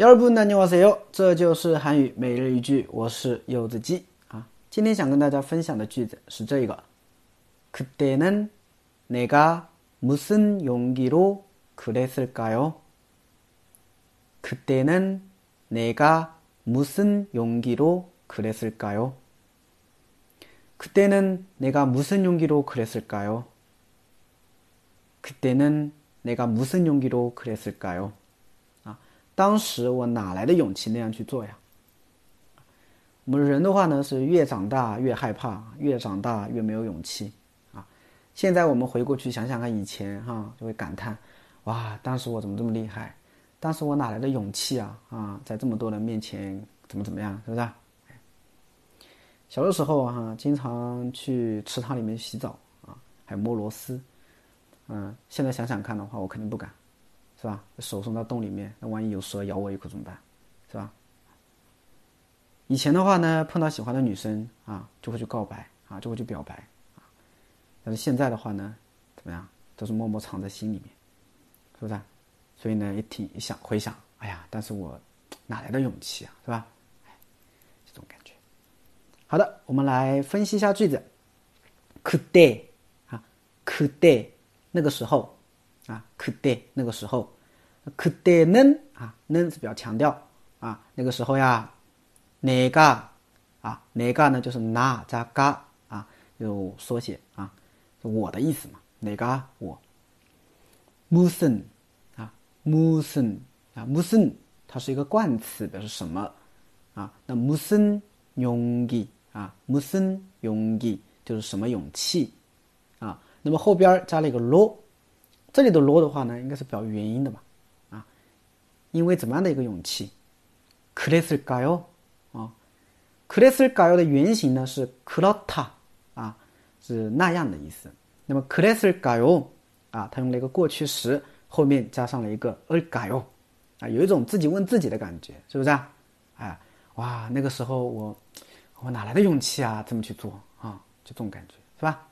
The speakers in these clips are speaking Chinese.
여러분안녕하세요，这就是韩语每日一句，我是柚子鸡啊。今天想跟大家分享的句子是这个：그때는내가무슨용기로그랬을까요그때는내가무슨용기로그랬을까요그때는내가무슨용기로그랬을까요그때는내가무슨용기로그랬을까요 当时我哪来的勇气那样去做呀？我们人的话呢，是越长大越害怕，越长大越没有勇气啊。现在我们回过去想想看以前哈，就会感叹：哇，当时我怎么这么厉害？当时我哪来的勇气啊？啊，在这么多人面前怎么怎么样，是不是？小的时候哈，经常去池塘里面洗澡啊，还摸螺丝。嗯，现在想想看的话，我肯定不敢。是吧？手伸到洞里面，那万一有蛇咬我一口怎么办？是吧？以前的话呢，碰到喜欢的女生啊，就会去告白啊，就会去表白啊。但是现在的话呢，怎么样，都是默默藏在心里面，是不是？所以呢，也挺想回想，哎呀，但是我哪来的勇气啊？是吧？这种感觉。好的，我们来分析一下句子。could day 啊，could day 那个时候。啊 could they 那个时候。could they 呢啊能是比较强调啊那个时候呀哪个啊哪个呢就是那加嘎啊有缩写啊我的意思嘛哪个我。muson 啊 muson 啊 muson，它是一个冠词表示什么啊那 muson 啊，muson 就是什么勇气啊那么后边加了一个咯这里的罗的话呢，应该是表原因的吧？啊，因为怎么样的一个勇气？그랬을까 요？ 啊，그랬을까 요的原型呢是그렇 다， 啊，是那样的意思。那么그랬을까 요？ 啊，它用了一个过去时，后面加上了一个을까 요？ 啊，有一种自己问自己的感觉，是不是啊？哎，哇，那个时候我我哪来的勇气啊？这么去做啊？就这种感觉，是吧？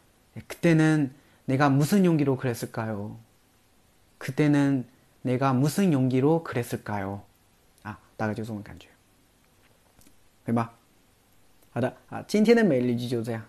그때는내가무슨용기로그랬을까 요？ 그때는내가무슨용기로그랬을까 요？ 啊，大概就这种感觉，对吧？好的啊，今天的每日一句就这样。